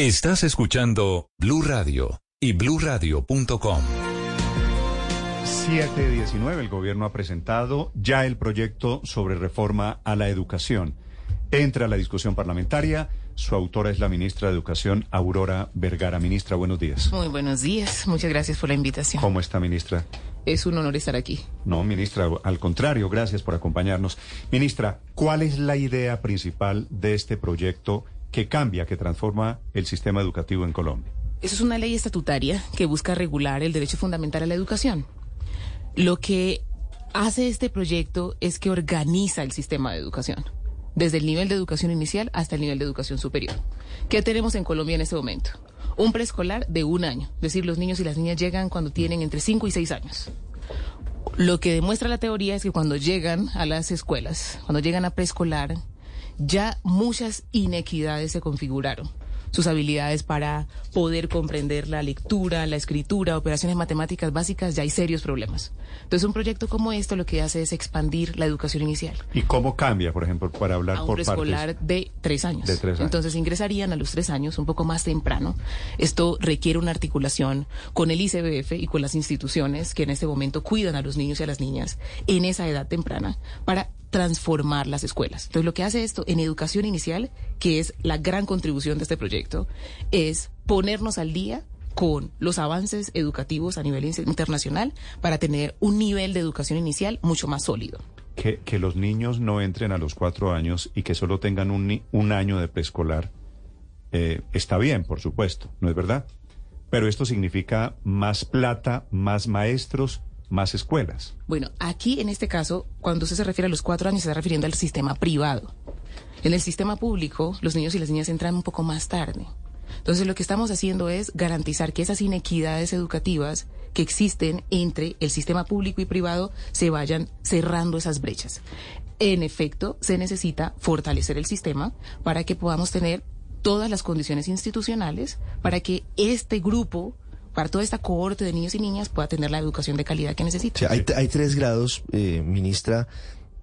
Estás escuchando Blue Radio y bluradio.com. 719, el gobierno ha presentado ya el proyecto sobre reforma a la educación. Entra a la discusión parlamentaria. Su autora es la ministra de Educación, Aurora Vergara. Ministra, buenos días. Muy buenos días. Muchas gracias por la invitación. ¿Cómo está, ministra? Es un honor estar aquí. No, ministra, al contrario, gracias por acompañarnos. Ministra, ¿cuál es la idea principal de este proyecto que cambia, que transforma el sistema educativo en Colombia? Eso es una ley estatutaria que busca regular el derecho fundamental a la educación. Lo que hace este proyecto es que organiza el sistema de educación, desde el nivel de educación inicial hasta el nivel de educación superior. ¿Qué tenemos en Colombia en este momento? Un preescolar de un año, es decir, los niños y las niñas llegan cuando tienen entre 5 y 6 años. Lo que demuestra la teoría es que cuando llegan a las escuelas, cuando llegan a preescolar, ya muchas inequidades se configuraron sus habilidades para poder comprender la lectura, la escritura, operaciones matemáticas básicas, ya hay serios problemas. Entonces, un proyecto como esto lo que hace es expandir la educación inicial. ¿Y cómo cambia, por ejemplo, para hablar a un por preescolar de tres años. De tres años. Entonces ingresarían a los tres años, un poco más temprano. Esto requiere una articulación con el ICBF y con las instituciones que en este momento cuidan a los niños y a las niñas en esa edad temprana para transformar las escuelas. Entonces, lo que hace esto en educación inicial, que es la gran contribución de este proyecto, es ponernos al día con los avances educativos a nivel in- internacional para tener un nivel de educación inicial mucho más sólido. Que, los niños no entren a los cuatro años y que solo tengan un año de preescolar eh, está bien, por supuesto, ¿no es verdad? Pero esto significa más plata, más maestros, más escuelas. Bueno, aquí en este caso, cuando usted se refiere a los cuatro años, se está refiriendo al sistema privado. En el sistema público, los niños y las niñas entran un poco más tarde. Entonces, lo que estamos haciendo es garantizar que esas inequidades educativas que existen entre el sistema público y privado se vayan cerrando esas brechas. En efecto, se necesita fortalecer el sistema para que podamos tener todas las condiciones institucionales para que este grupo, para toda esta cohorte de niños y niñas pueda tener la educación de calidad que necesita. Hay, hay tres grados, eh, ministra,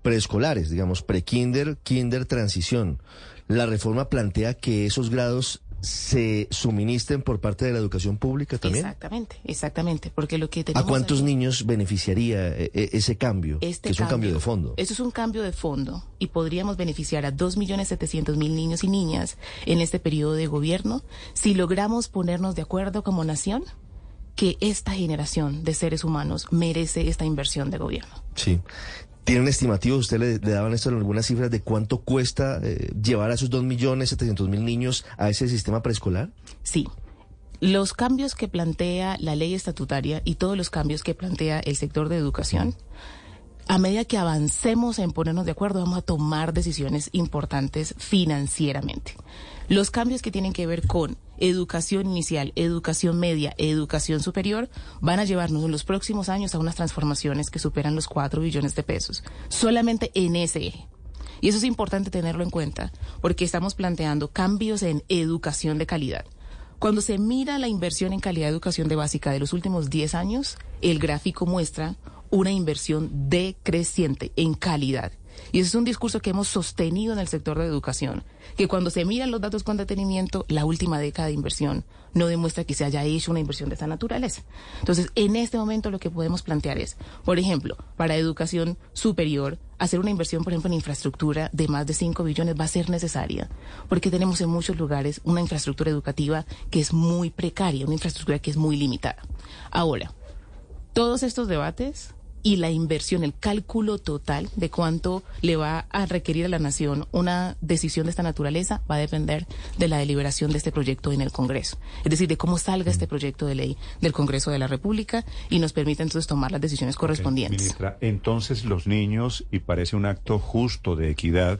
preescolares, digamos, prekinder, kinder, transición. La reforma plantea que esos grados se suministren por parte de la educación pública también. Exactamente, exactamente, porque lo que ¿A tenemos cuántos ahí- niños beneficiaría eh, eh, ese cambio? este que es un cambio de fondo. Eso es un cambio de fondo y podríamos beneficiar a 2.700.000 niños y niñas en este periodo de gobierno si logramos ponernos de acuerdo como nación que esta generación de seres humanos merece esta inversión de gobierno. Sí. ¿Tienen estimativos? ¿Usted le, daban esto en algunas cifras de cuánto cuesta eh, llevar a esos 2.700.000 niños a ese sistema preescolar? Sí. Los cambios que plantea la ley estatutaria y todos los cambios que plantea el sector de educación, a medida que avancemos en ponernos de acuerdo, vamos a tomar decisiones importantes financieramente. Los cambios que tienen que ver con educación inicial, educación media, educación superior, van a llevarnos en los próximos años a unas transformaciones que superan los 4 billones de pesos, solamente en ese eje. Y eso es importante tenerlo en cuenta, porque estamos planteando cambios en educación de calidad. Cuando se mira la inversión en calidad de educación de básica de los últimos 10 años, el gráfico muestra una inversión decreciente en calidad. Y ese es un discurso que hemos sostenido en el sector de educación, que cuando se miran los datos con detenimiento, la última década de inversión no demuestra que se haya hecho una inversión de esta naturaleza. Entonces, en este momento lo que podemos plantear es, por ejemplo, para educación superior, hacer una inversión, por ejemplo, en infraestructura de más de 5 billones va a ser necesaria, porque tenemos en muchos lugares una infraestructura educativa que es muy precaria, una infraestructura que es muy limitada. Ahora, todos estos debates y la inversión, el cálculo total de cuánto le va a requerir a la nación una decisión de esta naturaleza va a depender de la deliberación de este proyecto en el Congreso. Es decir, de cómo salga este proyecto de ley del Congreso de la República y nos permite entonces tomar las decisiones correspondientes. Ministra, entonces los niños, y parece un acto justo de equidad,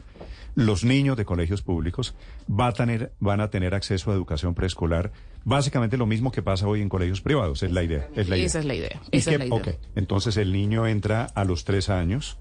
los niños de colegios públicos va a tener, van a tener acceso a educación preescolar, básicamente lo mismo que pasa hoy en colegios privados, es la idea. Es la idea. Esa es la idea. ¿Y Esa qué- es la idea. ok, entonces el niño entra a los tres años,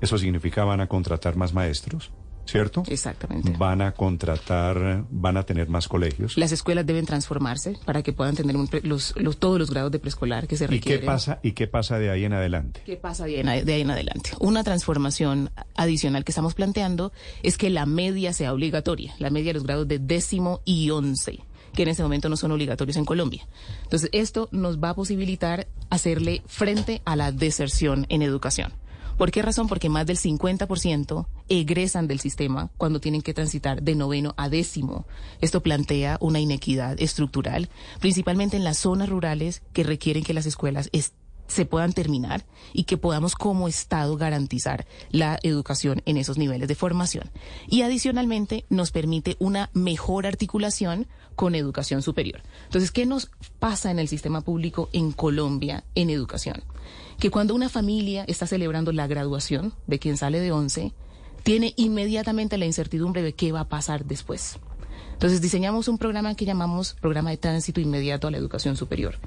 eso significa van a contratar más maestros. ¿Cierto? Exactamente. Van a contratar, van a tener más colegios. Las escuelas deben transformarse para que puedan tener un pre- los, los- todos los grados de preescolar que se ¿Y qué requieren. pasa y qué pasa de ahí en adelante? ¿Qué pasa de ahí, en- de ahí en adelante? Una transformación adicional que estamos planteando es que la media sea obligatoria, la media de los grados de décimo y once, que en este momento no son obligatorios en Colombia. Entonces, esto nos va a posibilitar hacerle frente a la deserción en educación. ¿Por qué razón? Porque más del 50% egresan del sistema cuando tienen que transitar de noveno a décimo. Esto plantea una inequidad estructural, principalmente en las zonas rurales que requieren que las escuelas est- se puedan terminar y que podamos como Estado garantizar la educación en esos niveles de formación. Y adicionalmente nos permite una mejor articulación con educación superior. Entonces, ¿qué nos pasa en el sistema público en Colombia en educación? Que cuando una familia está celebrando la graduación de quien sale de 11, tiene inmediatamente la incertidumbre de qué va a pasar después. Entonces diseñamos un programa que llamamos Programa de Tránsito Inmediato a la Educación Superior.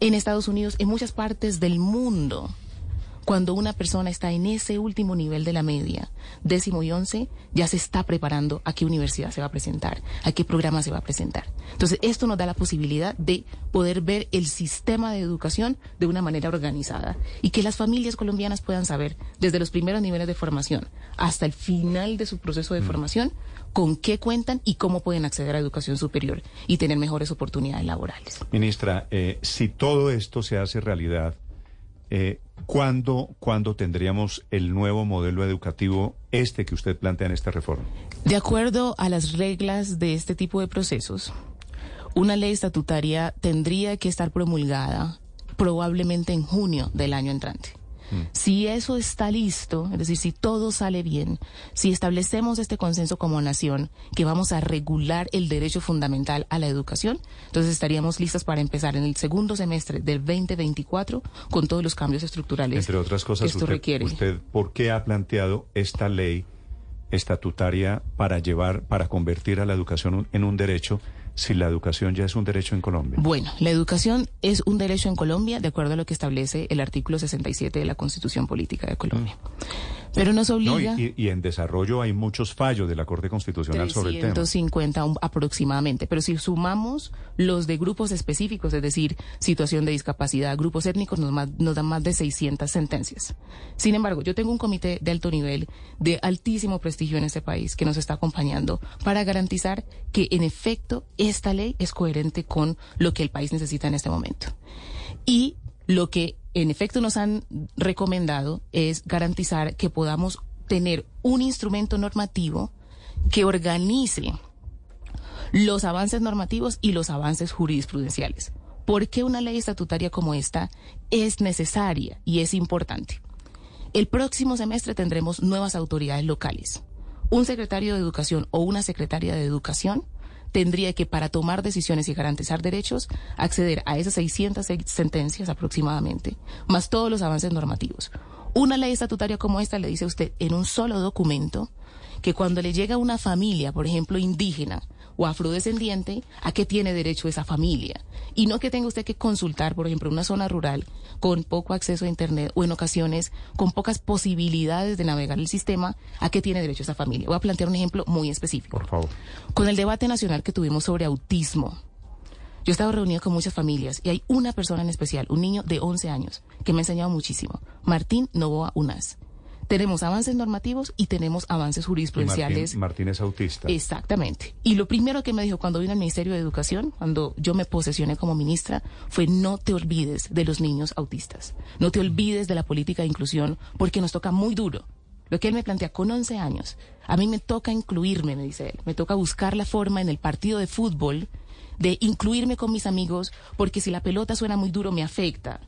En Estados Unidos, en muchas partes del mundo, cuando una persona está en ese último nivel de la media, décimo y once, ya se está preparando a qué universidad se va a presentar, a qué programa se va a presentar. Entonces, esto nos da la posibilidad de poder ver el sistema de educación de una manera organizada y que las familias colombianas puedan saber desde los primeros niveles de formación hasta el final de su proceso de formación con qué cuentan y cómo pueden acceder a educación superior y tener mejores oportunidades laborales. Ministra, eh, si todo esto se hace realidad, eh, ¿cuándo, ¿cuándo tendríamos el nuevo modelo educativo, este que usted plantea en esta reforma? De acuerdo a las reglas de este tipo de procesos, una ley estatutaria tendría que estar promulgada probablemente en junio del año entrante. Si eso está listo, es decir, si todo sale bien, si establecemos este consenso como nación, que vamos a regular el derecho fundamental a la educación, entonces estaríamos listas para empezar en el segundo semestre del 2024 con todos los cambios estructurales Entre otras que cosas, esto usted, requiere. usted, ¿por qué ha planteado esta ley estatutaria para llevar, para convertir a la educación en un derecho, si la educación ya es un derecho en Colombia? Bueno, la educación es un derecho en Colombia de acuerdo a lo que establece el artículo 67 de la Constitución Política de Colombia. Pero nos No, y, obliga... y- en desarrollo hay muchos fallos de la Corte Constitucional sobre el tema. 350 un- aproximadamente, pero si sumamos los de grupos específicos, es decir, situación de discapacidad, grupos étnicos, nos, más- nos dan más de 600 sentencias. Sin embargo, yo tengo un comité de alto nivel, de altísimo prestigio en este país, que nos está acompañando para garantizar que, en efecto, esta ley es coherente con lo que el país necesita en este momento. Y lo que en efecto nos han recomendado es garantizar que podamos tener un instrumento normativo que organice los avances normativos y los avances jurisprudenciales. ¿Por qué una ley estatutaria como esta es necesaria y es importante? El próximo semestre tendremos nuevas autoridades locales. Un secretario de Educación o una secretaria de Educación tendría que, para tomar decisiones y garantizar derechos, acceder a esas 600 se- sentencias aproximadamente, más todos los avances normativos. Una ley estatutaria como esta le dice a usted en un solo documento que cuando le llega a una familia, por ejemplo, indígena o afrodescendiente, a qué tiene derecho esa familia. Y no que tenga usted que consultar, por ejemplo, una zona rural con poco acceso a Internet o en ocasiones con pocas posibilidades de navegar el sistema, a qué tiene derecho esa familia. Voy a plantear un ejemplo muy específico. Por favor. Con el debate nacional que tuvimos sobre autismo, yo he estado reunida con muchas familias y hay una persona en especial, un niño de 11 años, que me ha enseñado muchísimo, Martín Novoa Unas. Tenemos avances normativos y tenemos avances jurisprudenciales. Martín, Martín es autista. Exactamente. Y lo primero que me dijo cuando vino al Ministerio de Educación, cuando yo me posesioné como ministra, fue no te olvides de los niños autistas. No te olvides de la política de inclusión porque nos toca muy duro. Lo que él me plantea con 11 años, a mí me toca incluirme, me dice él. Me toca buscar la forma en el partido de fútbol de incluirme con mis amigos porque si la pelota suena muy duro me afecta.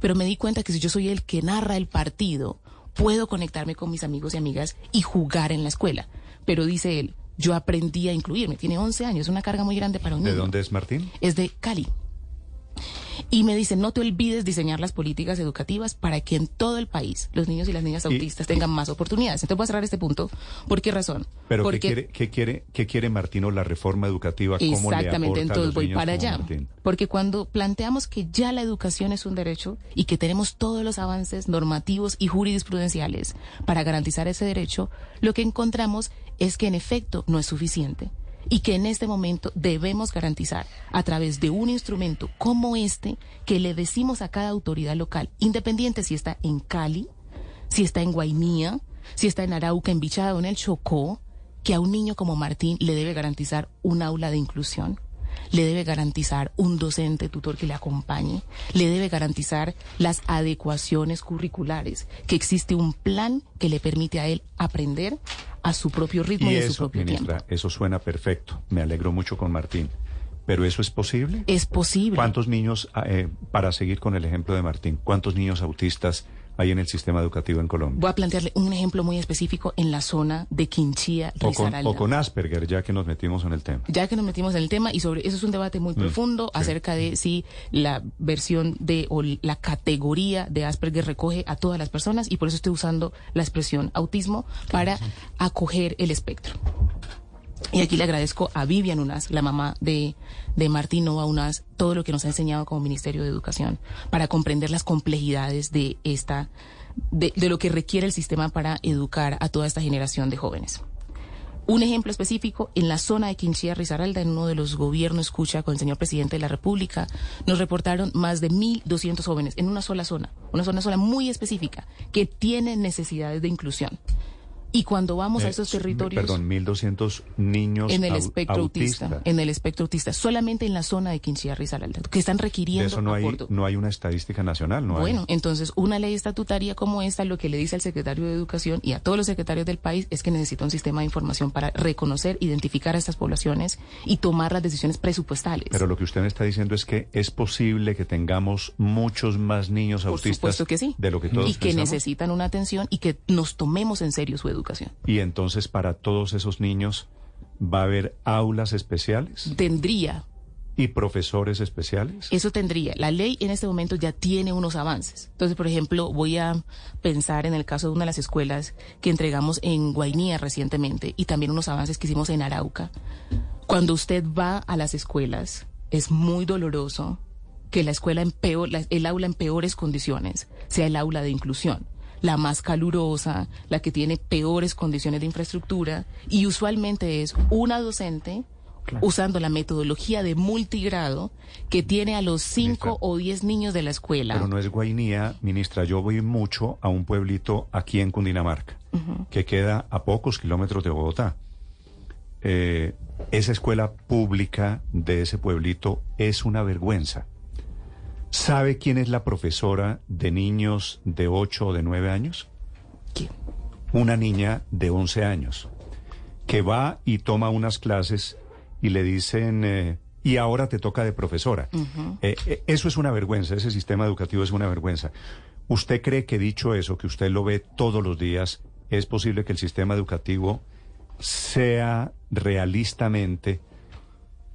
Pero me di cuenta que si yo soy el que narra el partido, puedo conectarme con mis amigos y amigas y jugar en la escuela. Pero dice él, yo aprendí a incluirme. Tiene 11 años, es una carga muy grande para un ¿De niño. dónde es Martín? Es de Cali. Y me dicen, no te olvides diseñar las políticas educativas para que en todo el país los niños y las niñas autistas tengan más oportunidades. Entonces voy a cerrar este punto. ¿Por qué razón? Pero Porque, ¿qué, quiere, qué, quiere, ¿qué quiere Martino la reforma educativa? ¿Cómo le Exactamente, a entonces los voy niños para allá. Martín? Porque cuando planteamos que ya la educación es un derecho y que tenemos todos los avances normativos y jurisprudenciales para garantizar ese derecho, lo que encontramos es que en efecto no es suficiente y que en este momento debemos garantizar a través de un instrumento como este que le decimos a cada autoridad local, independiente si está en Cali, si está en Guainía, si está en Arauca, en Bichada o en el Chocó, que a un niño como Martín le debe garantizar un aula de inclusión, le debe garantizar un docente tutor que le acompañe, le debe garantizar las adecuaciones curriculares, que existe un plan que le permite a él aprender a su propio ritmo y, Y en su propio ministra, tiempo. eso suena perfecto. Me alegro mucho con Martín. ¿Pero eso es posible? Es posible. ¿Cuántos niños, eh, para seguir con el ejemplo de Martín, cuántos niños autistas hay en el sistema educativo en Colombia? Voy a plantearle un ejemplo muy específico en la zona de Quinchía, O con, o con Asperger, ya que nos metimos en el tema. ya que nos metimos en el tema y sobre eso es un debate muy profundo sí. acerca de si la versión de o la categoría de Asperger recoge a todas las personas y por eso estoy usando la expresión autismo para acoger el espectro. Y aquí le agradezco a Vivian Unas, la mamá de, de Martín Nova Unas, todo lo que nos ha enseñado como Ministerio de Educación para comprender las complejidades de esta, de, de lo que requiere el sistema para educar a toda esta generación de jóvenes. Un ejemplo específico, en la zona de Quinchía, Risaralda, en uno de los gobiernos escucha con el señor presidente de la República, nos reportaron más de 1.200 jóvenes en una sola zona, una zona sola muy específica, que tienen necesidades de inclusión. Y cuando vamos a Eh, esos territorios... Perdón, 1.200 niños En el espectro autista, autistas. en el espectro autista, solamente en la zona de Quinchía, Risaralda, que están De requiriendo eso no hay, no hay una estadística nacional, ¿no hay? Bueno, entonces una ley estatutaria como esta lo que le dice al secretario de Educación y a todos los secretarios del país es que necesita un sistema de información para reconocer, identificar a estas poblaciones y tomar las decisiones presupuestales. Pero lo que usted me está diciendo es que es posible que tengamos muchos más niños Por autistas supuesto que sí. de lo que todos y que necesitan una atención y que nos tomemos en serio su educación. Y entonces para todos esos niños va a haber aulas especiales Tendría y profesores especiales. Eso tendría. La ley en este momento ya tiene unos avances. Entonces, por ejemplo, voy a pensar en el caso de una de las escuelas que entregamos en Guainía recientemente y también unos avances que hicimos en Arauca. Cuando usted va a las escuelas, es muy doloroso que la escuela en peor, la- el aula en peores condiciones sea el aula de inclusión. La más calurosa, la que tiene peores condiciones de infraestructura y usualmente es una docente usando la metodología de multigrado que tiene a los cinco Ministra. o diez niños de la escuela. Pero no es Guainía, ministra. Yo voy mucho a un pueblito aquí en Cundinamarca, que queda a pocos kilómetros de Bogotá. Eh, esa escuela pública de ese pueblito es una vergüenza. ¿Sabe quién es la profesora de niños de 8 o de 9 años? ¿Quién? Una niña de 11 años, que va y toma unas clases y le dicen, eh, y ahora te toca de profesora. Eh, eh, eso es una vergüenza, ese sistema educativo es una vergüenza. ¿Usted cree que dicho eso, que usted lo ve todos los días, es posible que el sistema educativo sea realistamente,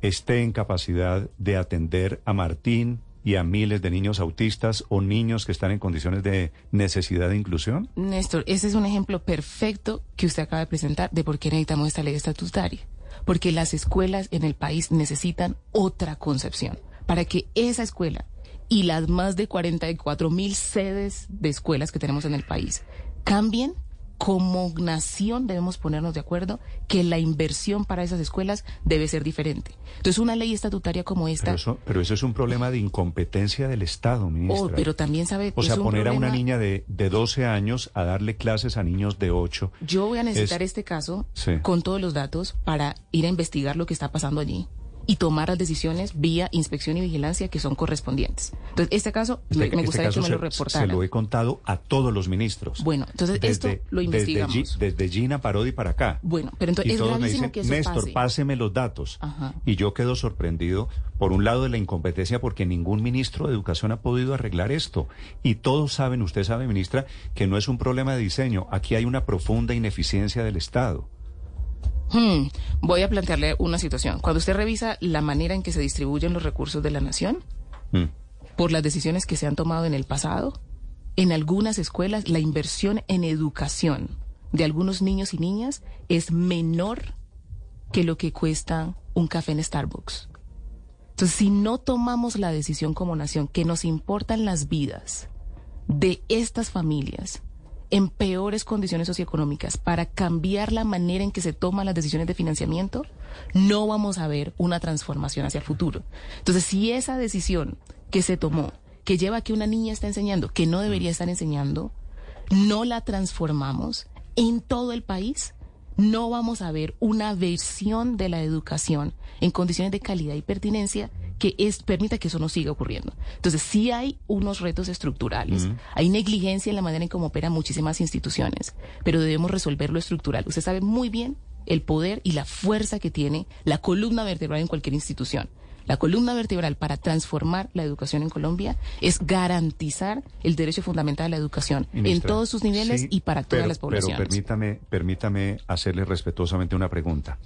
esté en capacidad de atender a Martín y a miles de niños autistas o niños que están en condiciones de necesidad de inclusión? Néstor, ese es un ejemplo perfecto que usted acaba de presentar de por qué necesitamos esta ley estatutaria. Porque las escuelas en el país necesitan otra concepción. Para que esa escuela y las más de 44 mil sedes de escuelas que tenemos en el país cambien, como nación debemos ponernos de acuerdo que la inversión para esas escuelas debe ser diferente. Entonces, una ley estatutaria como esta... Pero eso, pero eso es un problema de incompetencia del Estado, ministra. Oh, pero también sabe... o sea, poner a una niña de, de 12 años a darle clases a niños de 8. Yo voy a necesitar Es- este caso Sí. con todos los datos para ir a investigar lo que está pasando allí y tomar las decisiones vía inspección y vigilancia que son correspondientes. Entonces, este caso me, me gustaría caso que me lo reportara. Se lo he contado a todos los ministros. Bueno, entonces esto lo investigamos. Desde, Gi- desde Gina Parodi para acá. Bueno, pero entonces y es todos me dicen, que eso Néstor, pase. páseme los datos. Ajá. Y yo quedo sorprendido, por un lado, de la incompetencia, porque ningún ministro de Educación ha podido arreglar esto. Y todos saben, usted sabe, ministra, que no es un problema de diseño. Aquí hay una profunda ineficiencia del Estado. Hmm, voy a plantearle una situación. Cuando usted revisa la manera en que se distribuyen los recursos de la nación, Mm. por las decisiones que se han tomado en el pasado, en algunas escuelas la inversión en educación de algunos niños y niñas es menor que lo que cuesta un café en Starbucks. Entonces, si no tomamos la decisión como nación que nos importan las vidas de estas familias en peores condiciones socioeconómicas para cambiar la manera en que se toman las decisiones de financiamiento, no vamos a ver una transformación hacia el futuro. Entonces, si esa decisión que se tomó, que lleva a que una niña está enseñando, que no debería estar enseñando, no la transformamos en todo el país, no vamos a ver una versión de la educación en condiciones de calidad y pertinencia que es, permita que eso no siga ocurriendo. Entonces, sí hay unos retos estructurales, hay negligencia en la manera en cómo operan muchísimas instituciones, pero debemos resolver lo estructural. Usted sabe muy bien el poder y la fuerza que tiene la columna vertebral en cualquier institución. La columna vertebral para transformar la educación en Colombia es garantizar el derecho fundamental a la educación en todos sus niveles y para todas las poblaciones. Pero permítame, permítame hacerle respetuosamente una pregunta.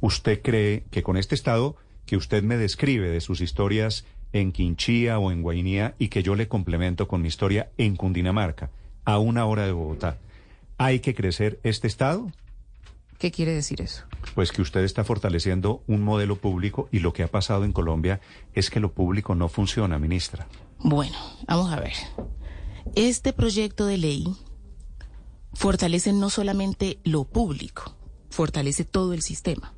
¿Usted cree que con este Estado que usted me describe de sus historias en Quinchía o en Guainía y que yo le complemento con mi historia en Cundinamarca, a una hora de Bogotá, ¿hay que crecer este Estado? ¿Qué quiere decir eso? Pues que usted está fortaleciendo un modelo público y lo que ha pasado en Colombia es que lo público no funciona, ministra. Bueno, vamos a ver. Este proyecto de ley fortalece no solamente lo público, fortalece todo el sistema.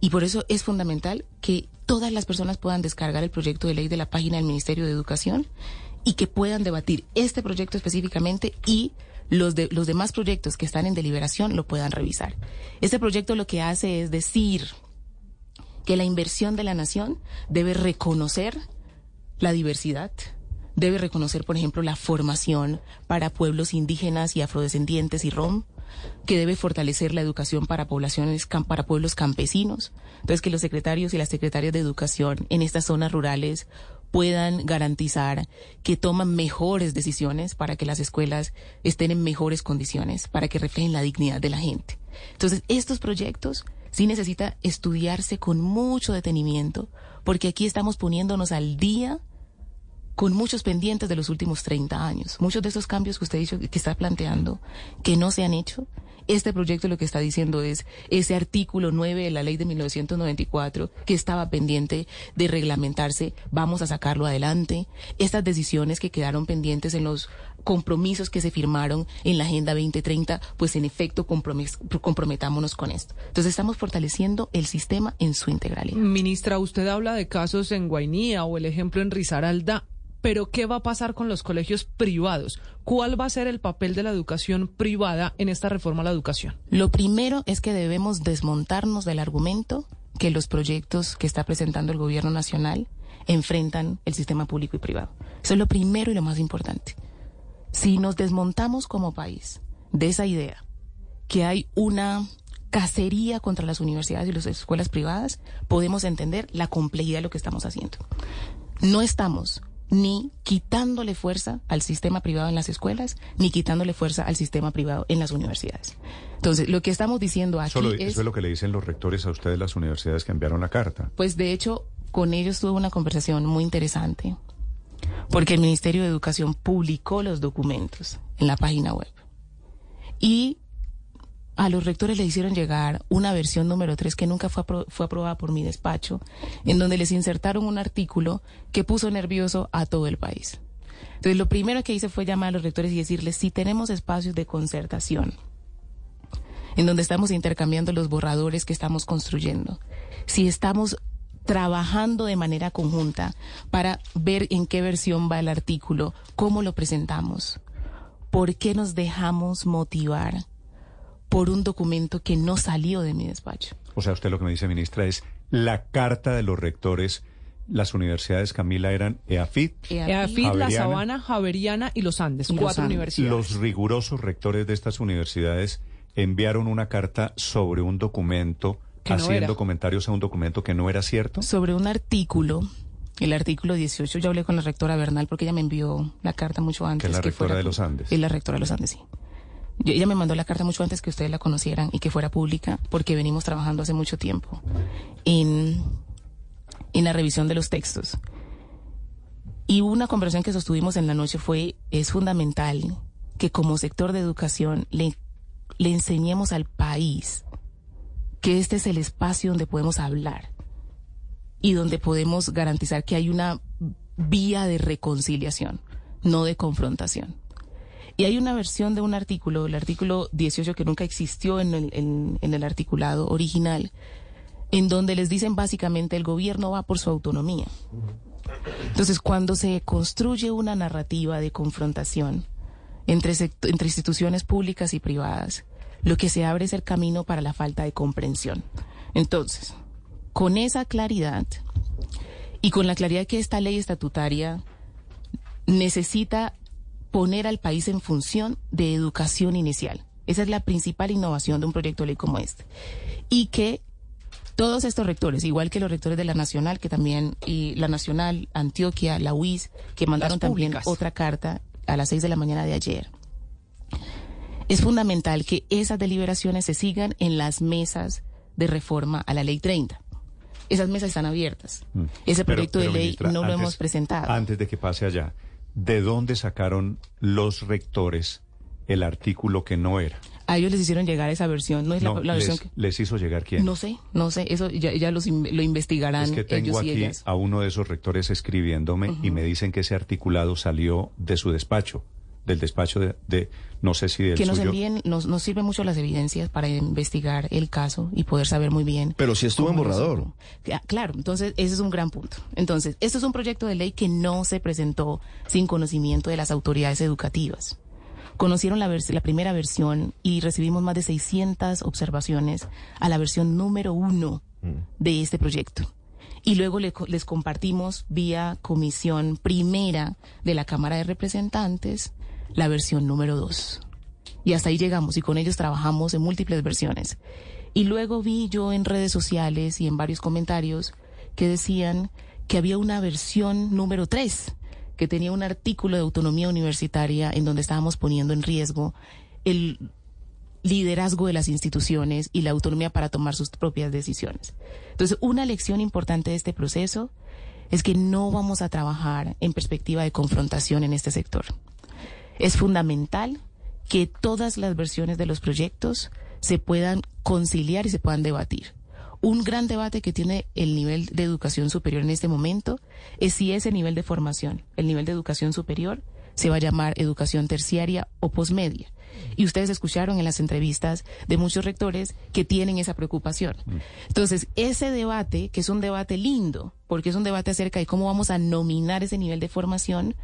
Y por eso es fundamental que todas las personas puedan descargar el proyecto de ley de la página del Ministerio de Educación y que puedan debatir este proyecto específicamente y los, de, los demás proyectos que están en deliberación lo puedan revisar. Este proyecto lo que hace es decir que la inversión de la nación debe reconocer la diversidad, debe reconocer, por ejemplo, la formación para pueblos indígenas y afrodescendientes y rom, que debe fortalecer la educación para poblaciones, para pueblos campesinos. Entonces, que los secretarios y las secretarias de educación en estas zonas rurales puedan garantizar que toman mejores decisiones para que las escuelas estén en mejores condiciones, para que reflejen la dignidad de la gente. Entonces, estos proyectos sí necesita estudiarse con mucho detenimiento, porque aquí estamos poniéndonos al día con muchos pendientes de los últimos 30 años. Muchos de esos cambios que usted dicho que está planteando, que no se han hecho, este proyecto lo que está diciendo es ese artículo 9 de la ley de 1994 que estaba pendiente de reglamentarse, vamos a sacarlo adelante. Estas decisiones que quedaron pendientes en los compromisos que se firmaron en la Agenda 2030, pues en efecto comprometámonos con esto. Entonces estamos fortaleciendo el sistema en su integralidad. Ministra, usted habla de casos en Guainía o el ejemplo en Risaralda pero ¿qué va a pasar con los colegios privados? ¿Cuál va a ser el papel de la educación privada en esta reforma a la educación? Lo primero es que debemos desmontarnos del argumento que los proyectos que está presentando el gobierno nacional enfrentan el sistema público y privado. Eso es lo primero y lo más importante. Si nos desmontamos como país de esa idea que hay una cacería contra las universidades y las escuelas privadas, podemos entender la complejidad de lo que estamos haciendo. No estamos ni quitándole fuerza al sistema privado en las escuelas, ni quitándole fuerza al sistema privado en las universidades. Entonces, lo que estamos diciendo aquí es... Eso es lo que le dicen los rectores a ustedes las universidades que enviaron la carta. Pues de hecho, con ellos tuve una conversación muy interesante, porque el Ministerio de Educación publicó los documentos en la página web. Y a los rectores le hicieron llegar una versión número 3 que nunca fue, fue aprobada por mi despacho, en donde les insertaron un artículo que puso nervioso a todo el país. Entonces, lo primero que hice fue llamar a los rectores y decirles, si tenemos espacios de concertación, en donde estamos intercambiando los borradores que estamos construyendo, si estamos trabajando de manera conjunta para ver en qué versión va el artículo, cómo lo presentamos, por qué nos dejamos motivar por un documento que no salió de mi despacho. O sea, usted lo que me dice, ministra, es la carta de los rectores. Las universidades, Camila, eran EAFIT, EAFIT, La Sabana, Javeriana y los Andes, cuatro universidades. Los rigurosos rectores de estas universidades enviaron una carta sobre un documento, haciendo comentarios a un documento que no era cierto. Sobre un artículo el artículo 18, yo hablé con la rectora Bernal porque ella me envió la carta mucho antes. Que la rectora de los Andes. Y la rectora de los Andes, sí ella me mandó la carta mucho antes que ustedes la conocieran y que fuera pública, porque venimos trabajando hace mucho tiempo en, en la revisión de los textos. Y una conversación que sostuvimos en la noche fue, es fundamental que como sector de educación le, le enseñemos al país que este es el espacio donde podemos hablar y donde podemos garantizar que hay una vía de reconciliación, no de confrontación. Y hay una versión de un artículo, el artículo 18, que nunca existió en el, articulado original, en donde les dicen básicamente el gobierno va por su autonomía. Entonces, cuando se construye una narrativa de confrontación entre, entre instituciones públicas y privadas, lo que se abre es el camino para la falta de comprensión. Entonces, con esa claridad y con la claridad que esta ley estatutaria necesita poner al país en función de educación inicial. Esa es la principal innovación de un proyecto de ley como este. Y que todos estos rectores, igual que los rectores de la Nacional, que también, y la Nacional, Antioquia, la UIS, que mandaron también otra carta a las seis de la mañana de ayer. Es fundamental que esas deliberaciones se sigan en las mesas de reforma a la ley 30. Esas mesas están abiertas. Mm. Ese proyecto de ley no lo hemos presentado. Antes de que pase allá, ¿de dónde sacaron los rectores el artículo que no era? A ellos les hicieron llegar esa versión, no es la, versión les, que... ¿Les hizo llegar quién? No sé, no sé, eso ya, ya los, lo investigarán Es que tengo aquí a uno de esos rectores escribiéndome y me dicen que ese articulado salió de su despacho, del despacho de, no sé si del Que nos suyo. envíen, nos, nos sirven mucho las evidencias para investigar el caso y poder saber muy bien... Pero si estuvo en borrador. Claro, entonces ese es un gran punto. Entonces, este es un proyecto de ley que no se presentó sin conocimiento de las autoridades educativas conocieron la, la, primera versión y recibimos más de 600 observaciones a la versión número uno mm. de este proyecto. Y luego le, les compartimos vía comisión primera de la Cámara de Representantes la versión número dos. Y hasta ahí llegamos y con ellos trabajamos en múltiples versiones. Y luego vi yo en redes sociales y en varios comentarios que decían que había una versión número tres que tenía un artículo de autonomía universitaria en donde estábamos poniendo en riesgo el liderazgo de las instituciones y la autonomía para tomar sus propias decisiones. Entonces, una lección importante de este proceso es que no vamos a trabajar en perspectiva de confrontación en este sector. Es fundamental que todas las versiones de los proyectos se puedan conciliar y se puedan debatir. Un gran debate que tiene el nivel de educación superior en este momento es si ese nivel de formación, el nivel de educación superior, se va a llamar educación terciaria o posmedia. Y ustedes escucharon en las entrevistas de muchos rectores que tienen esa preocupación. Mm. Entonces, ese debate, que es un debate lindo, porque es un debate acerca de cómo vamos a nominar ese nivel de formación,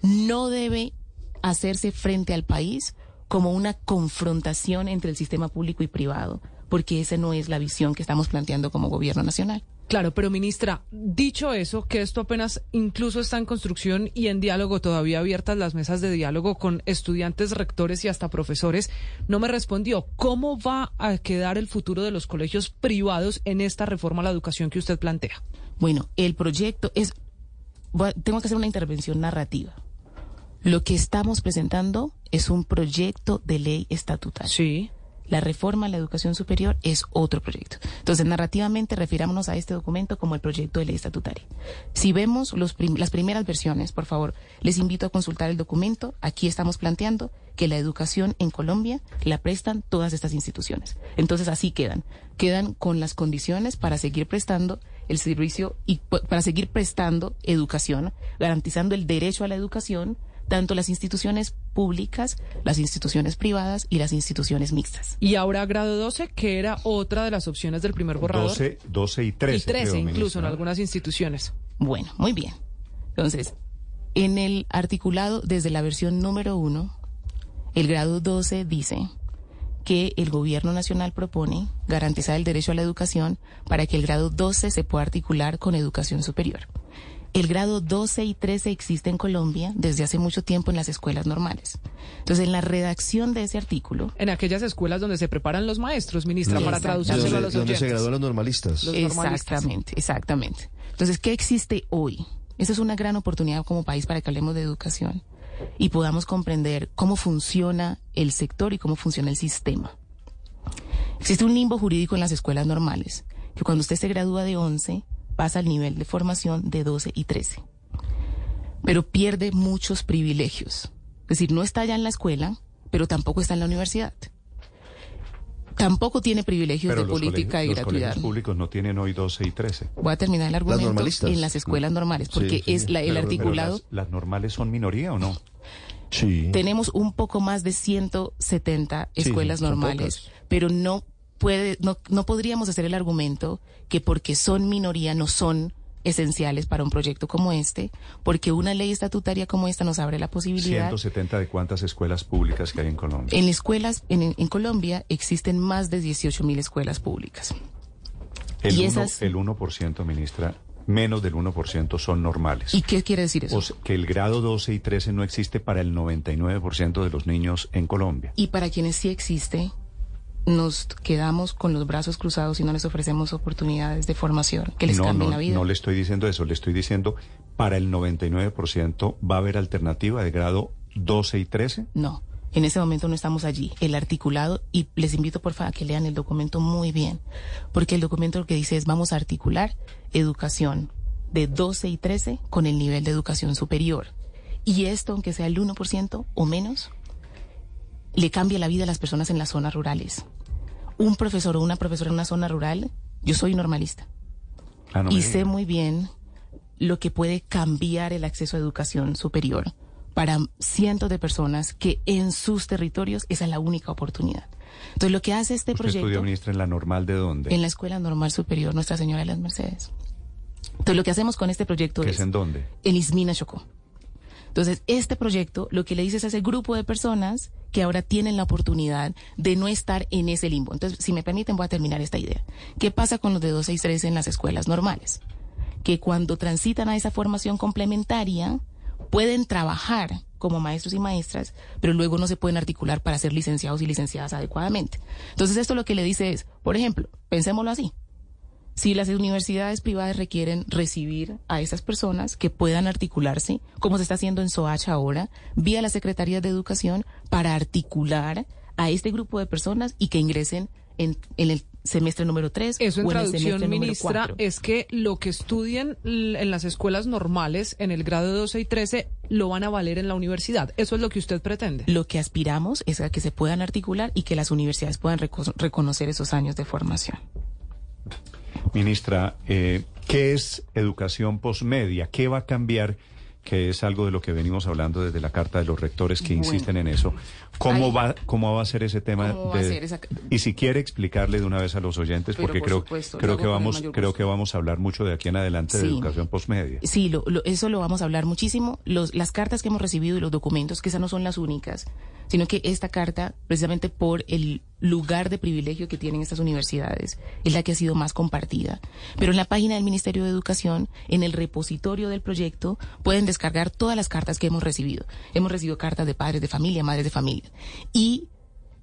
no debe hacerse frente al país como una confrontación entre el sistema público y privado porque esa no es la visión que estamos planteando como gobierno nacional. Claro, pero ministra, dicho eso, que esto apenas incluso está en construcción y en diálogo, todavía abiertas las mesas de diálogo con estudiantes, rectores y hasta profesores, no me respondió. ¿Cómo va a quedar el futuro de los colegios privados en esta reforma a la educación que usted plantea? Bueno, el proyecto es, tengo que hacer una intervención narrativa. Lo que estamos presentando es un proyecto de ley estatutaria. Sí. La reforma a la educación superior es otro proyecto. Entonces, narrativamente, refirámonos a este documento como el proyecto de ley estatutaria. Si vemos los las primeras versiones, por favor, les invito a consultar el documento. Aquí estamos planteando que la educación en Colombia la prestan todas estas instituciones. Entonces, así quedan. Quedan con las condiciones para seguir prestando el servicio y para seguir prestando educación, garantizando el derecho a la educación tanto las instituciones públicas, las instituciones privadas y las instituciones mixtas. Y ahora grado 12, que era otra de las opciones del primer borrador. 12, 12 y 13. Y 13 incluso en algunas instituciones. Bueno, muy bien. Entonces, en el articulado desde la versión número 1, el grado 12 dice que el gobierno nacional propone garantizar el derecho a la educación para que el grado 12 se pueda articular con educación superior. El grado 12 y 13 existe en Colombia desde hace mucho tiempo en las escuelas normales. Entonces, en la redacción de ese artículo... En aquellas escuelas donde se preparan los maestros, ministra, para traducirlo a los Donde se gradúan los normalistas. exactamente, exactamente. Entonces, ¿qué existe hoy? Esa es una gran oportunidad como país para que hablemos de educación y podamos comprender cómo funciona el sector y cómo funciona el sistema. Existe un limbo jurídico en las escuelas normales, que cuando usted se gradúa de 11 pasa al nivel de formación de 12 y 13. pero pierde muchos privilegios. Es decir, no está ya en la escuela, pero tampoco está en la universidad. Tampoco tiene privilegios Pero de los política colegios, y los gratuidad. colegios públicos no tienen hoy 12 y 13. Voy a terminar el argumento en las escuelas normales, porque Sí, sí, es la- el Pero- pero articulado. las, las normales son minoría o no? Sí. tenemos un poco más de 170 Sí, escuelas normales, pocas. pero no puede, no, no podríamos hacer el argumento que porque son minoría no son esenciales para un proyecto como este, porque una ley estatutaria como esta nos abre la posibilidad. 170 de cuántas escuelas públicas que hay en Colombia. En escuelas, en, en Colombia existen más de 18 mil escuelas públicas. El, y uno- esas- el 1%, ministra, menos del 1% son normales. ¿Y qué quiere decir eso? O sea, que el grado 12 y 13 no existe para el 99% de los niños en Colombia. Y para quienes sí existe, nos quedamos con los brazos cruzados y no les ofrecemos oportunidades de formación que les no, cambien no, la vida. no le estoy diciendo eso, le estoy diciendo para el 99% va a haber alternativa de grado 12 y 13. No, en ese momento no estamos allí. El articulado, y les invito por favor a que lean el documento muy bien, porque el documento lo que dice es vamos a articular educación de 12 y 13 con el nivel de educación superior. Y esto, aunque sea el 1% o menos, le cambia la vida a las personas en las zonas rurales. Un profesor o una profesora en una zona rural, yo soy normalista Ah, no y sé muy bien lo que puede cambiar el acceso a educación superior para cientos de personas que en sus territorios esa es la única oportunidad. Entonces lo que hace este ¿Usted proyecto estudió, ministra, en la normal de dónde? en la Escuela Normal Superior Nuestra Señora de las Mercedes. Entonces lo que hacemos con este proyecto ¿Que es es en dónde? en Ismina Chocó. Entonces, este proyecto lo que le dice es a ese grupo de personas que ahora tienen la oportunidad de no estar en ese limbo. Entonces, si me permiten, voy a terminar esta idea. ¿Qué pasa con los de 12 y 13 en las escuelas normales? Que cuando transitan a esa formación complementaria, pueden trabajar como maestros y maestras, pero luego no se pueden articular para ser licenciados y licenciadas adecuadamente. Entonces, esto lo que le dice es, por ejemplo, pensémoslo así. Si las universidades privadas requieren recibir a esas personas que puedan articularse, como se está haciendo en Soacha ahora, vía la Secretaría de Educación, para articular a este grupo de personas y que ingresen en, en el semestre número 3 Eso en o en el semestre traducción, número ministra, 4. es que lo que estudien en las escuelas normales, en el grado 12 y 13, lo van a valer en la universidad. Eso es lo que usted pretende. Lo que aspiramos es a que se puedan articular y que las universidades puedan reco- reconocer esos años de formación. Ministra, eh, ¿qué es educación posmedia? ¿Qué va a cambiar? Que es algo de lo que venimos hablando desde la carta de los rectores que Bueno. insisten en eso. ¿Cómo Ahí- va, cómo va a ser ese tema? ¿Cómo va a de- ser esa- Y si quiere explicarle de una vez a los oyentes, Pero porque por creo, supuesto, creo que vamos, creo que vamos a hablar mucho de aquí en adelante de educación posmedia. Sí, lo- lo- eso lo vamos a hablar muchísimo. Los, las cartas que hemos recibido y los documentos, que esas no son las únicas, sino que esta carta, precisamente por el lugar de privilegio que tienen estas universidades, es la que ha sido más compartida. Pero en la página del Ministerio de Educación, en el repositorio del proyecto, pueden descargar todas las cartas que hemos recibido. Hemos recibido cartas de padres de familia, madres de familia. Y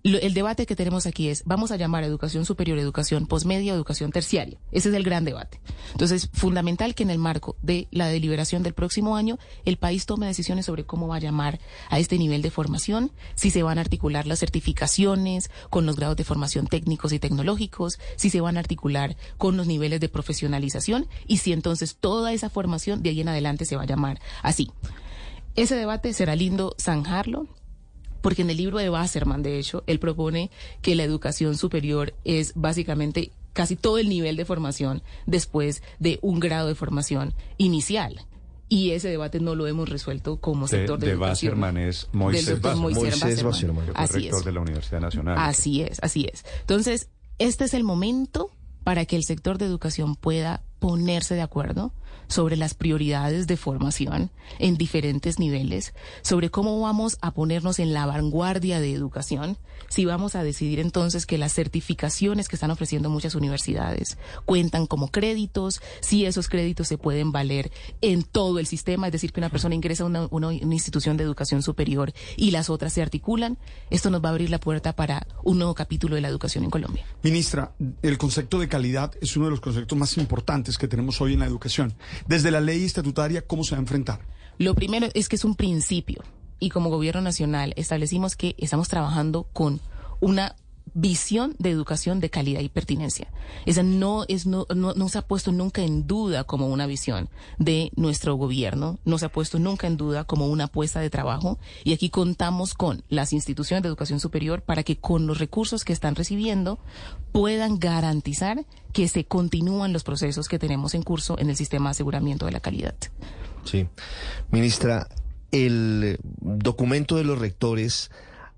el debate que tenemos aquí es, vamos a llamar educación superior, educación posmedia educación terciaria. Ese es el gran debate. Entonces, fundamental que en el marco de la deliberación del próximo año, el país tome decisiones sobre cómo va a llamar a este nivel de formación, si se van a articular las certificaciones con los grados de formación técnicos y tecnológicos, si se van a articular con los niveles de profesionalización y si entonces toda esa formación de ahí en adelante se va a llamar así. Ese debate será lindo zanjarlo, porque en el libro de Wasserman, de hecho, él propone que la educación superior es básicamente casi todo el nivel de formación después de un grado de formación inicial. Y ese debate no lo hemos resuelto como De, sector de, de educación. Wasserman es Moisés Moisés Moisés Wasserman. Wasserman. que fue Así rector es. de la Universidad Nacional. Así es, así es. Entonces, este es el momento para que el sector de educación pueda ponerse de acuerdo sobre las prioridades de formación en diferentes niveles, sobre cómo vamos a ponernos en la vanguardia de educación, si vamos a decidir entonces que las certificaciones que están ofreciendo muchas universidades cuentan como créditos, si esos créditos se pueden valer en todo el sistema, es decir, que una persona ingresa a una, institución de educación superior y las otras se articulan, esto nos va a abrir la puerta para un nuevo capítulo de la educación en Colombia. Ministra, el concepto de calidad es uno de los conceptos más importantes que tenemos hoy en la educación. Desde la ley estatutaria, ¿cómo se va a enfrentar? Lo primero es que es un principio y como gobierno nacional establecimos que estamos trabajando con una visión de educación de calidad y pertinencia. Esa no, es, no, no, no, se ha puesto nunca en duda como una visión de nuestro gobierno, no se ha puesto nunca en duda como una apuesta de trabajo y aquí contamos con las instituciones de educación superior para que con los recursos que están recibiendo puedan garantizar que se continúan los procesos que tenemos en curso en el sistema de aseguramiento de la calidad. Sí. Ministra, el documento de los rectores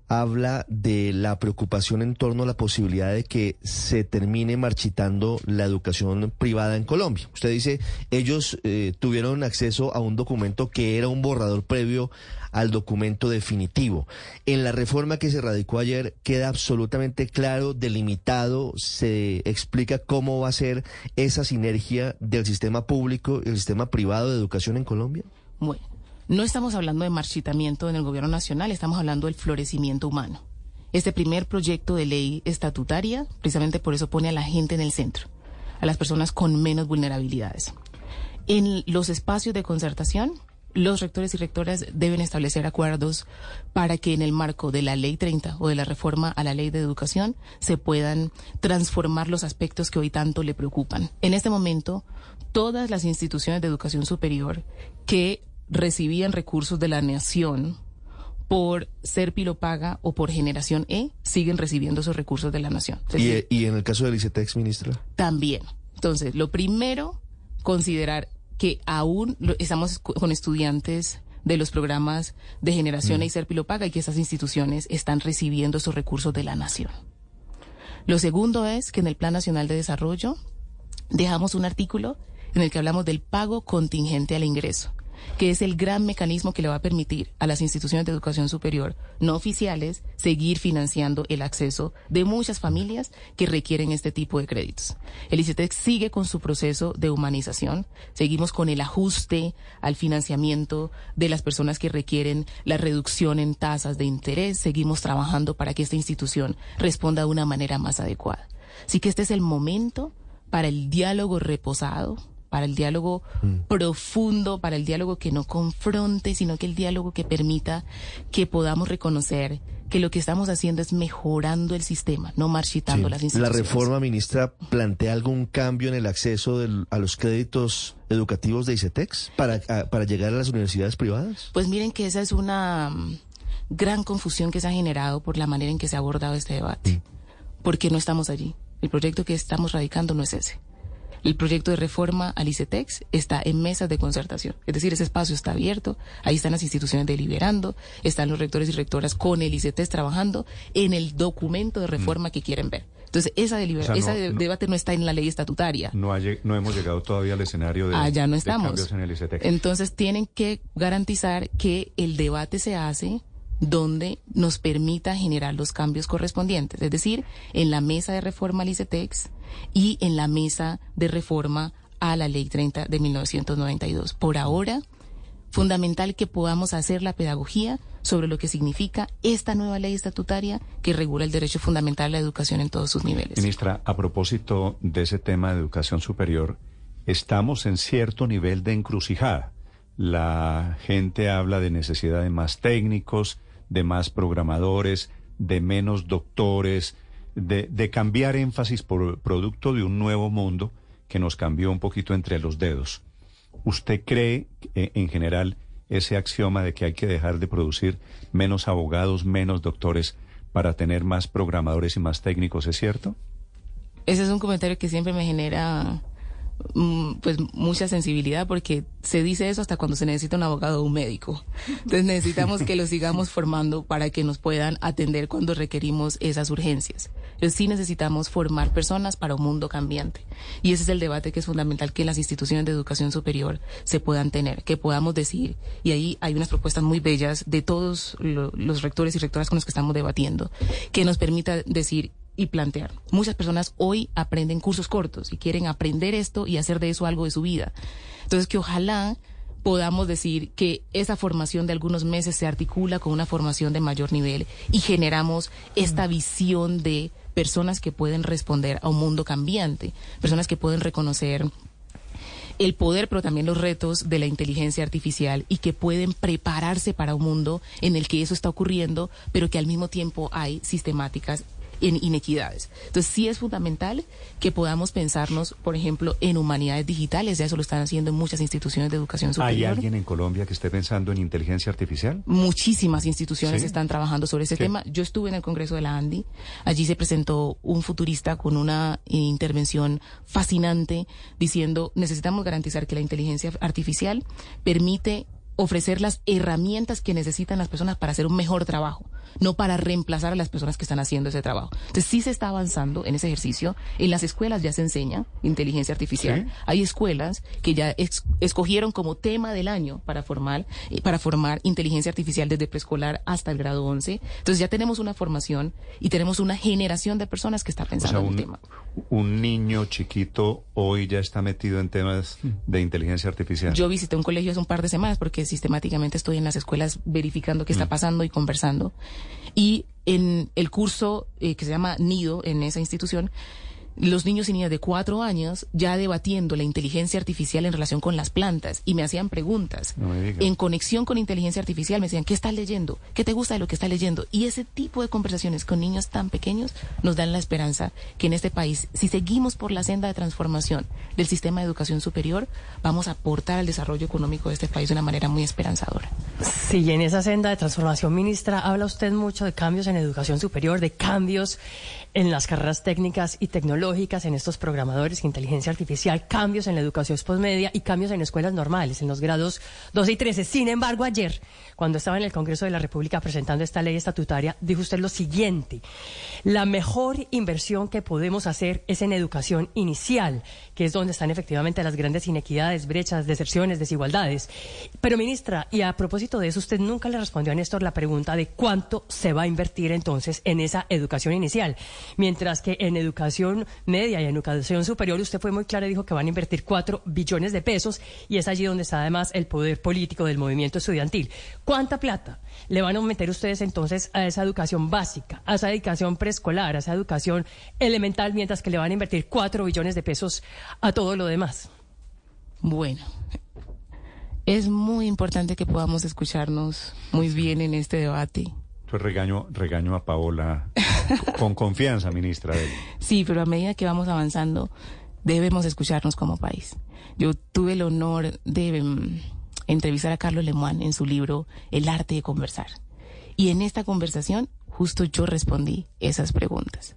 habla de la preocupación en torno a la posibilidad de que se termine marchitando la educación privada en Colombia. Usted dice, ellos eh, tuvieron acceso a un documento que era un borrador previo al documento definitivo. En la reforma que se radicó ayer queda absolutamente claro, delimitado, se explica cómo va a ser esa sinergia del sistema público y el sistema privado de educación en Colombia. No estamos hablando de marchitamiento en el gobierno nacional, estamos hablando del florecimiento humano. Este primer proyecto de ley estatutaria, precisamente por eso pone a la gente en el centro, a las personas con menos vulnerabilidades. En los espacios de concertación, los rectores y rectoras deben establecer acuerdos para que en el marco de la Ley 30 o de la reforma a la Ley de Educación se puedan transformar los aspectos que hoy tanto le preocupan. En este momento, todas las instituciones de educación superior que recibían recursos de la nación por ser pilopaga o por generación E, siguen recibiendo esos recursos de la nación. ¿Y, en el caso del ICETEX, ministra? También. Entonces, lo primero, considerar que aún estamos con estudiantes de los programas de generación mm. E y ser pilopaga y que esas instituciones están recibiendo esos recursos de la nación. Lo segundo es que en el Plan Nacional de Desarrollo dejamos un artículo en el que hablamos del pago contingente al ingreso que es el gran mecanismo que le va a permitir a las instituciones de educación superior no oficiales seguir financiando el acceso de muchas familias que requieren este tipo de créditos. El ICETEX sigue con su proceso de humanización, seguimos con el ajuste al financiamiento de las personas que requieren la reducción en tasas de interés, seguimos trabajando para que esta institución responda de una manera más adecuada. Así que este es el momento para el diálogo reposado, para el diálogo mm. profundo, para el diálogo que no confronte, sino que el diálogo que permita que podamos reconocer que lo que estamos haciendo es mejorando el sistema, no marchitando las instituciones. ¿La reforma, ministra, plantea algún cambio en el acceso a los créditos educativos de ICETEX para, para llegar a las universidades privadas? Pues miren que esa es una mm, gran confusión que se ha generado por la manera en que se ha abordado este debate, mm. porque no estamos allí. El proyecto que estamos radicando no es ese. El proyecto de reforma al ICETEX está en mesas de concertación. Es decir, ese espacio está abierto, ahí están las instituciones deliberando, están los rectores y rectoras con el ICETEX trabajando en el documento de reforma que quieren ver. Entonces, esa ese debate no está en la ley estatutaria. No, no hemos llegado todavía al escenario de, ah, ya no estamos. cambios en el ICETEX. Entonces, tienen que garantizar que el debate se hace donde nos permita generar los cambios correspondientes, es decir, en la mesa de reforma al ICETEX y en la mesa de reforma a la Ley 30 de 1992. Por ahora, fundamental que podamos hacer la pedagogía sobre lo que significa esta nueva ley estatutaria que regula el derecho fundamental a la educación en todos sus niveles. Ministra, a propósito de ese tema de educación superior, estamos en cierto nivel de encrucijada. La gente habla de necesidad de más técnicos, de más programadores, de menos doctores, de, cambiar énfasis por producto de un nuevo mundo que nos cambió un poquito entre los dedos. ¿Usted cree eh, en general ese axioma de que hay que dejar de producir menos abogados, menos doctores para tener más programadores y más técnicos, es cierto? Ese es un comentario que siempre me genera pues mucha sensibilidad porque se dice eso hasta cuando se necesita un abogado o un médico. Entonces necesitamos que los sigamos formando para que nos puedan atender cuando requerimos esas urgencias. Pero sí necesitamos formar personas para un mundo cambiante. Y ese es el debate que es fundamental que las instituciones de educación superior se puedan tener, que podamos decir. Y ahí hay unas propuestas muy bellas de todos los rectores y rectoras con los que estamos debatiendo, que nos permita decir y plantear. Muchas personas hoy aprenden cursos cortos y quieren aprender esto y hacer de eso algo de su vida. Entonces, que ojalá podamos decir que esa formación de algunos meses se articula con una formación de mayor nivel y generamos esta visión de personas que pueden responder a un mundo cambiante, personas que pueden reconocer el poder, pero también los retos de la inteligencia artificial y que pueden prepararse para un mundo en el que eso está ocurriendo, pero que al mismo tiempo hay sistemáticas en inequidades. Entonces sí es fundamental que podamos pensarnos, por ejemplo, en humanidades digitales, ya eso lo están haciendo en muchas instituciones de educación superior. ¿Hay alguien en Colombia que esté pensando en inteligencia artificial? Muchísimas instituciones ¿Sí? están trabajando sobre ese ¿Qué? tema. Yo estuve en el Congreso de la ANDI. Allí se presentó un futurista con una intervención fascinante diciendo necesitamos garantizar que la inteligencia artificial permite ofrecer las herramientas que necesitan las personas para hacer un mejor trabajo, no para reemplazar a las personas que están haciendo ese trabajo. Entonces sí se está avanzando en ese ejercicio. En las escuelas ya se enseña inteligencia artificial. Sí. Hay escuelas que ya ex- escogieron como tema del año para formar, eh, para formar inteligencia artificial desde preescolar hasta el grado 11. Entonces ya tenemos una formación y tenemos una generación de personas que está O pensando en un, el tema. un niño chiquito hoy ya está metido en temas de inteligencia artificial. Yo visité un colegio hace un par de semanas porque sistemáticamente estoy en las escuelas verificando qué está Mm. pasando y conversando. Y en el curso eh, que se llama Nido en esa institución, los niños y niñas de cuatro años ya debatiendo la inteligencia artificial en relación con las plantas y me hacían preguntas. No me en conexión con inteligencia artificial me decían, ¿qué estás leyendo? ¿Qué te gusta de lo que estás leyendo? Y ese tipo de conversaciones con niños tan pequeños nos dan la esperanza que en este país, si seguimos por la senda de transformación del sistema de educación superior, vamos a aportar al desarrollo económico de este país de una manera muy esperanzadora. Sí, en esa senda de transformación, ministra, habla usted mucho de cambios en educación superior, de cambios en las carreras técnicas y tecnológicas, en estos programadores, inteligencia artificial, cambios en la educación postmedia y cambios en escuelas normales, en los grados 12 y 13. Sin embargo, ayer, cuando estaba en el Congreso de la República presentando esta ley estatutaria, dijo usted lo siguiente, la mejor inversión que podemos hacer es en educación inicial, que es donde están efectivamente las grandes inequidades, brechas, deserciones, desigualdades. Pero, ministra, y a propósito de eso, usted nunca le respondió a Néstor la pregunta de cuánto se va a invertir entonces en esa educación inicial. Mientras que en educación media y en educación superior, usted fue muy clara y dijo que van a invertir cuatro billones de pesos y es allí donde está además el poder político del movimiento estudiantil. ¿Cuánta plata le van a meter ustedes entonces a esa educación básica, a esa educación preescolar, a esa educación elemental, mientras que le van a invertir cuatro billones de pesos a todo lo demás? Bueno, es muy importante que podamos escucharnos muy bien en este debate. Pues regaño, regaño a Paola con confianza, ministra. de- Sí, pero a medida que vamos avanzando, debemos escucharnos como país. Yo tuve el honor de mm, entrevistar a Carlos Lemoine en su libro El arte de conversar. Y en esta conversación, justo yo respondí esas preguntas.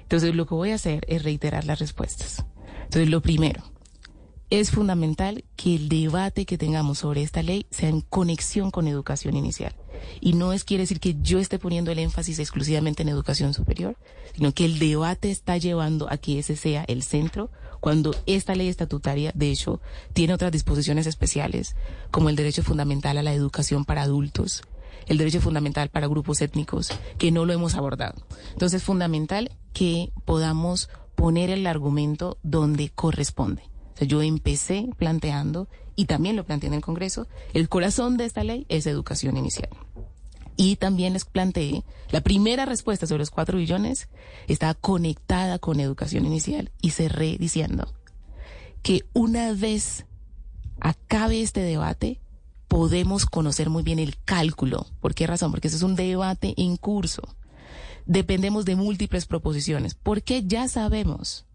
Entonces, lo que voy a hacer es reiterar las respuestas. Entonces, lo primero, es fundamental que el debate que tengamos sobre esta ley sea en conexión con educación inicial. Y no es quiere decir que yo esté poniendo el énfasis exclusivamente en educación superior, sino que el debate está llevando a que ese sea el centro cuando esta ley estatutaria, de hecho, tiene otras disposiciones especiales, como el derecho fundamental a la educación para adultos, el derecho fundamental para grupos étnicos, que no lo hemos abordado. Entonces es fundamental que podamos poner el argumento donde corresponde. Yo empecé planteando, y también lo planteé en el Congreso, el corazón de esta ley es educación inicial. Y también les planteé, la primera respuesta sobre los cuatro billones está conectada con educación inicial y cerré diciendo que una vez acabe este debate, podemos conocer muy bien el cálculo. ¿Por qué razón? Porque ese es un debate en curso. Dependemos de múltiples proposiciones, porque ya sabemos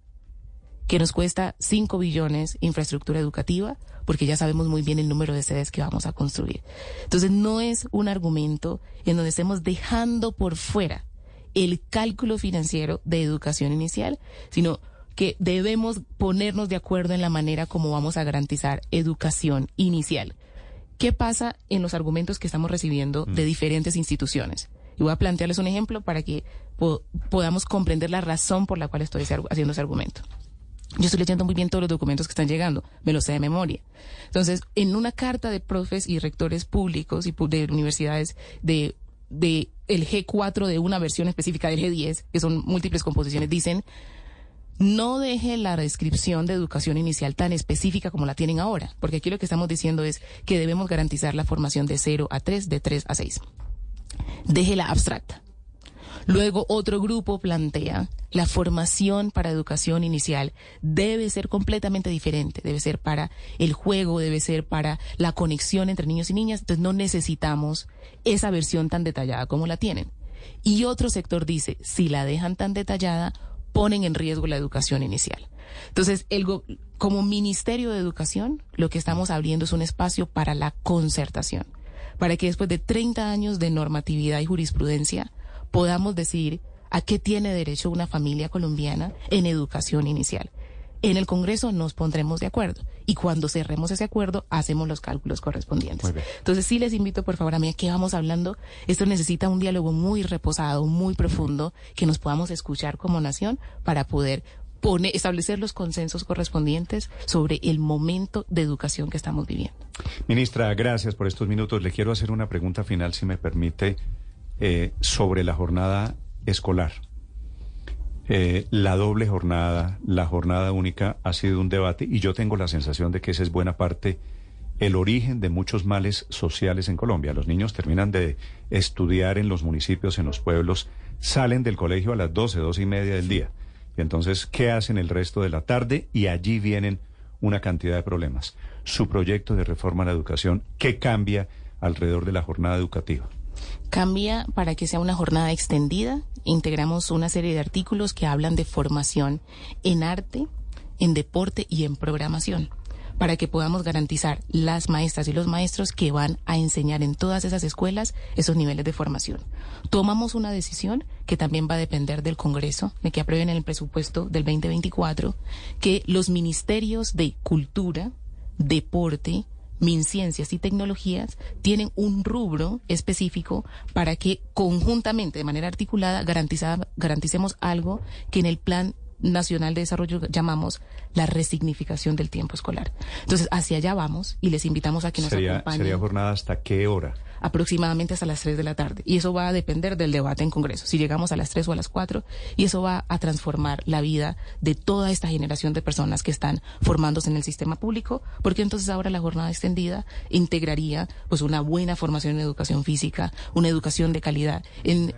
que nos cuesta 5 billones infraestructura educativa, porque ya sabemos muy bien el número de sedes que vamos a construir. Entonces no es un argumento en donde estemos dejando por fuera el cálculo financiero de educación inicial, sino que debemos ponernos de acuerdo en la manera como vamos a garantizar educación inicial. ¿Qué pasa en los argumentos que estamos recibiendo de diferentes instituciones? Y voy a plantearles un ejemplo para que po- podamos comprender la razón por la cual estoy haciendo ese argumento. Yo estoy leyendo muy bien todos los documentos que están llegando, me los sé de memoria. Entonces, en una carta de profes y rectores públicos y de universidades de, de el G4 de una versión específica del G10, que son múltiples composiciones, dicen, no deje la descripción de educación inicial tan específica como la tienen ahora, porque aquí lo que estamos diciendo es que debemos garantizar la formación de 0 a 3, de 3 a 6. Déjela abstracta. Luego otro grupo plantea la formación para educación inicial debe ser completamente diferente, debe ser para el juego, debe ser para la conexión entre niños y niñas, entonces no necesitamos esa versión tan detallada como la tienen. Y otro sector dice, si la dejan tan detallada, ponen en riesgo la educación inicial. Entonces, como Ministerio de Educación, lo que estamos abriendo es un espacio para la concertación, para que después de 30 años de normatividad y jurisprudencia podamos decidir a qué tiene derecho una familia colombiana en educación inicial. En el Congreso nos pondremos de acuerdo y cuando cerremos ese acuerdo hacemos los cálculos correspondientes. Entonces sí les invito por favor a mí a qué vamos hablando. Esto necesita un diálogo muy reposado, muy profundo, que nos podamos escuchar como nación para poder pone, establecer los consensos correspondientes sobre el momento de educación que estamos viviendo. Ministra, gracias por estos minutos. Le quiero hacer una pregunta final, si me permite, eh, sobre la jornada escolar. Eh, la doble jornada, la jornada única ha sido un debate y yo tengo la sensación de que esa es buena parte el origen de muchos males sociales en Colombia. Los niños terminan de estudiar en los municipios, en los pueblos, salen del colegio a las 12, 12 y media del día y entonces, ¿qué hacen el resto de la tarde? Y allí vienen una cantidad de problemas. Su proyecto de reforma a la educación, ¿qué cambia alrededor de la jornada educativa? Cambia para que sea una jornada extendida. Integramos una serie de artículos que hablan de formación en arte, en deporte y en programación para que podamos garantizar las maestras y los maestros que van a enseñar en todas esas escuelas esos niveles de formación. Tomamos una decisión que también va a depender del Congreso, de que aprueben el presupuesto del 2024, que los ministerios de cultura, deporte, MinCiencias y Tecnologías tienen un rubro específico para que conjuntamente, de manera articulada, garanticemos algo que en el plan Nacional de Desarrollo llamamos la resignificación del tiempo escolar. Entonces, hacia allá vamos y les invitamos a que nos acompañen. ¿Sería jornada hasta qué hora? Aproximadamente hasta las 3 de la tarde. Y eso va a depender del debate en Congreso, si llegamos a las 3 o a las 4, y eso va a transformar la vida de toda esta generación de personas que están formándose en el sistema público, porque entonces ahora la jornada extendida integraría pues una buena formación en educación física, una educación de calidad en,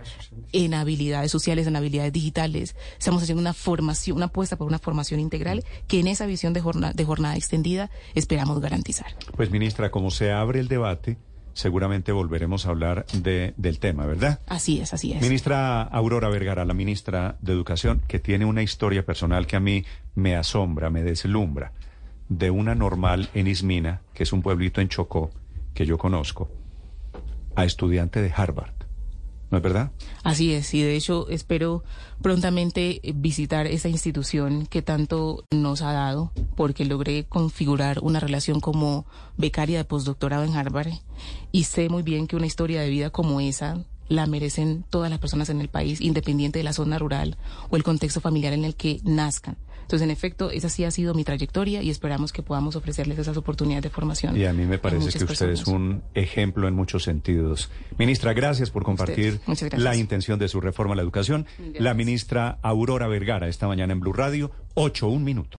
en habilidades sociales, en habilidades digitales. Estamos haciendo una formación, una apuesta por una formación integral que en esa visión de jornada, de jornada extendida esperamos garantizar. Pues ministra, como se abre el debate, seguramente volveremos a hablar de, del tema, ¿verdad? Así es, así es. Ministra Aurora Vergara, la ministra de Educación, que tiene una historia personal que a mí me asombra, me deslumbra, de una normal en Ismina, que es un pueblito en Chocó, que yo conozco, a estudiante de Harvard. ¿No es verdad? Así es, y de hecho espero prontamente visitar esa institución que tanto nos ha dado, porque logré configurar una relación como becaria de postdoctorado en Harvard y sé muy bien que una historia de vida como esa la merecen todas las personas en el país, independiente de la zona rural o el contexto familiar en el que nazcan. Entonces, en efecto, esa sí ha sido mi trayectoria y esperamos que podamos ofrecerles esas oportunidades de formación. Y a mí me parece que usted es un ejemplo en muchos sentidos. Ministra, gracias por compartir la intención de su reforma a la educación. La ministra Aurora Vergara, esta mañana en Blue Radio, ocho, un minuto.